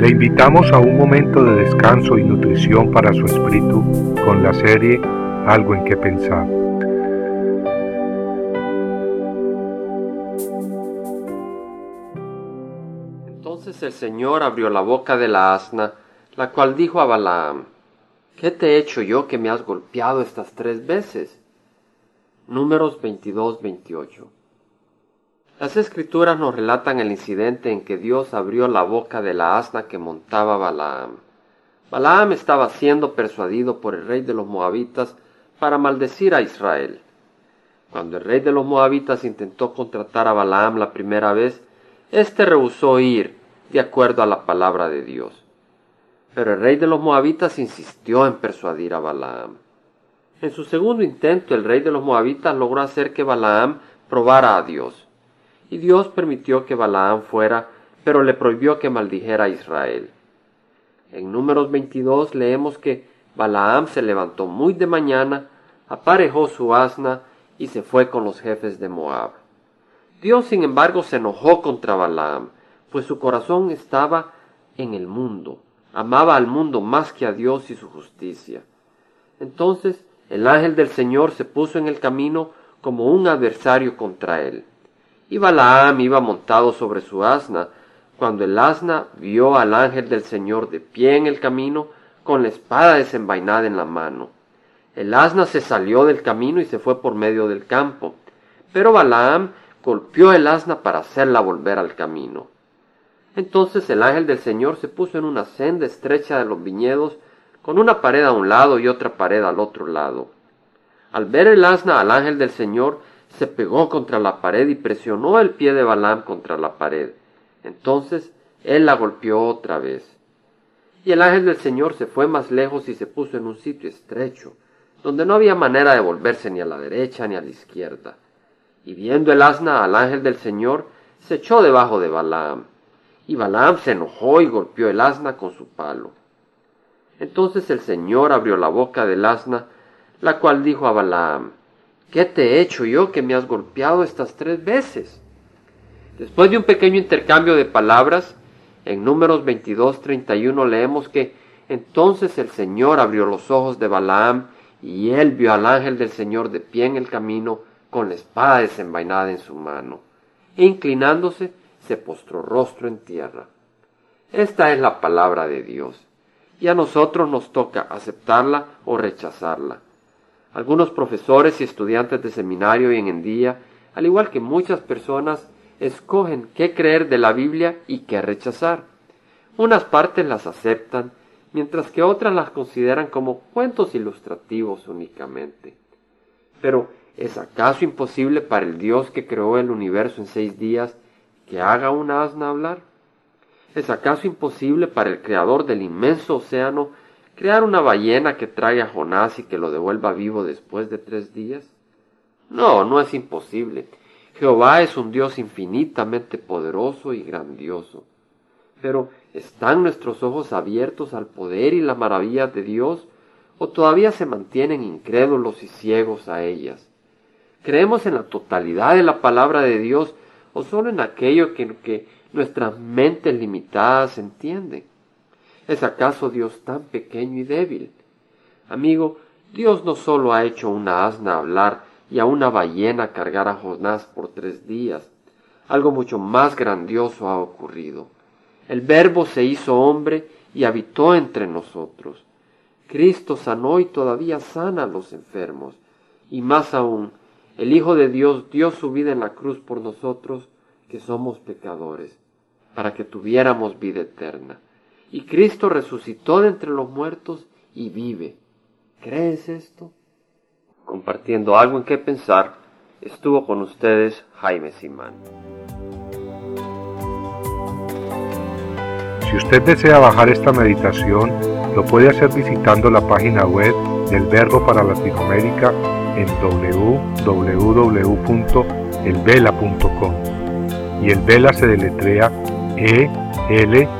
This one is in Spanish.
Le invitamos a un momento de descanso y nutrición para su espíritu con la serie Algo en que pensar. Entonces el Señor abrió la boca de la asna, la cual dijo a Balaam, ¿Qué te he hecho yo que me has golpeado estas tres veces? Números 22-28 Las escrituras nos relatan el incidente en que Dios abrió la boca de la asna que montaba Balaam. Balaam estaba siendo persuadido por el rey de los moabitas para maldecir a Israel. Cuando el rey de los moabitas intentó contratar a Balaam la primera vez, éste rehusó ir de acuerdo a la palabra de Dios. Pero el rey de los moabitas insistió en persuadir a Balaam. En su segundo intento, el rey de los moabitas logró hacer que Balaam probara a Dios. Y Dios permitió que Balaam fuera, pero le prohibió que maldijera a Israel. En números 22 leemos que Balaam se levantó muy de mañana, aparejó su asna y se fue con los jefes de Moab. Dios, sin embargo, se enojó contra Balaam, pues su corazón estaba en el mundo amaba al mundo más que a Dios y su justicia. Entonces el ángel del Señor se puso en el camino como un adversario contra él. Y Balaam iba montado sobre su asna, cuando el asna vio al ángel del Señor de pie en el camino, con la espada desenvainada en la mano. El asna se salió del camino y se fue por medio del campo, pero Balaam golpeó el asna para hacerla volver al camino. Entonces el ángel del Señor se puso en una senda estrecha de los viñedos, con una pared a un lado y otra pared al otro lado. Al ver el asna al ángel del Señor, se pegó contra la pared y presionó el pie de Balaam contra la pared. Entonces él la golpeó otra vez. Y el ángel del Señor se fue más lejos y se puso en un sitio estrecho, donde no había manera de volverse ni a la derecha ni a la izquierda. Y viendo el asna al ángel del Señor, se echó debajo de Balaam. Y Balaam se enojó y golpeó el asna con su palo. Entonces el Señor abrió la boca del asna, la cual dijo a Balaam, ¿qué te he hecho yo que me has golpeado estas tres veces? Después de un pequeño intercambio de palabras, en números 22-31 leemos que entonces el Señor abrió los ojos de Balaam y él vio al ángel del Señor de pie en el camino con la espada desenvainada en su mano. E inclinándose, se postró rostro en tierra. Esta es la palabra de Dios, y a nosotros nos toca aceptarla o rechazarla. Algunos profesores y estudiantes de seminario y en día, al igual que muchas personas, escogen qué creer de la Biblia y qué rechazar. Unas partes las aceptan, mientras que otras las consideran como cuentos ilustrativos únicamente. Pero, ¿es acaso imposible para el Dios que creó el universo en seis días que haga una asna hablar? ¿Es acaso imposible para el creador del inmenso océano crear una ballena que traiga a Jonás y que lo devuelva vivo después de tres días? No, no es imposible. Jehová es un Dios infinitamente poderoso y grandioso. Pero ¿están nuestros ojos abiertos al poder y la maravilla de Dios o todavía se mantienen incrédulos y ciegos a ellas? ¿Creemos en la totalidad de la palabra de Dios o solo en aquello que, que nuestras mentes limitadas entienden. ¿Es acaso Dios tan pequeño y débil? Amigo, Dios no solo ha hecho una asna hablar y a una ballena cargar a Jonás por tres días, algo mucho más grandioso ha ocurrido. El Verbo se hizo hombre y habitó entre nosotros. Cristo sanó y todavía sana a los enfermos. Y más aún, el Hijo de Dios dio su vida en la cruz por nosotros, que somos pecadores, para que tuviéramos vida eterna. Y Cristo resucitó de entre los muertos y vive. ¿Crees esto? Compartiendo algo en qué pensar, estuvo con ustedes Jaime Simán. Si usted desea bajar esta meditación, lo puede hacer visitando la página web del Verbo para Latinoamérica en www.elvela.com. Y el Vela se deletrea E L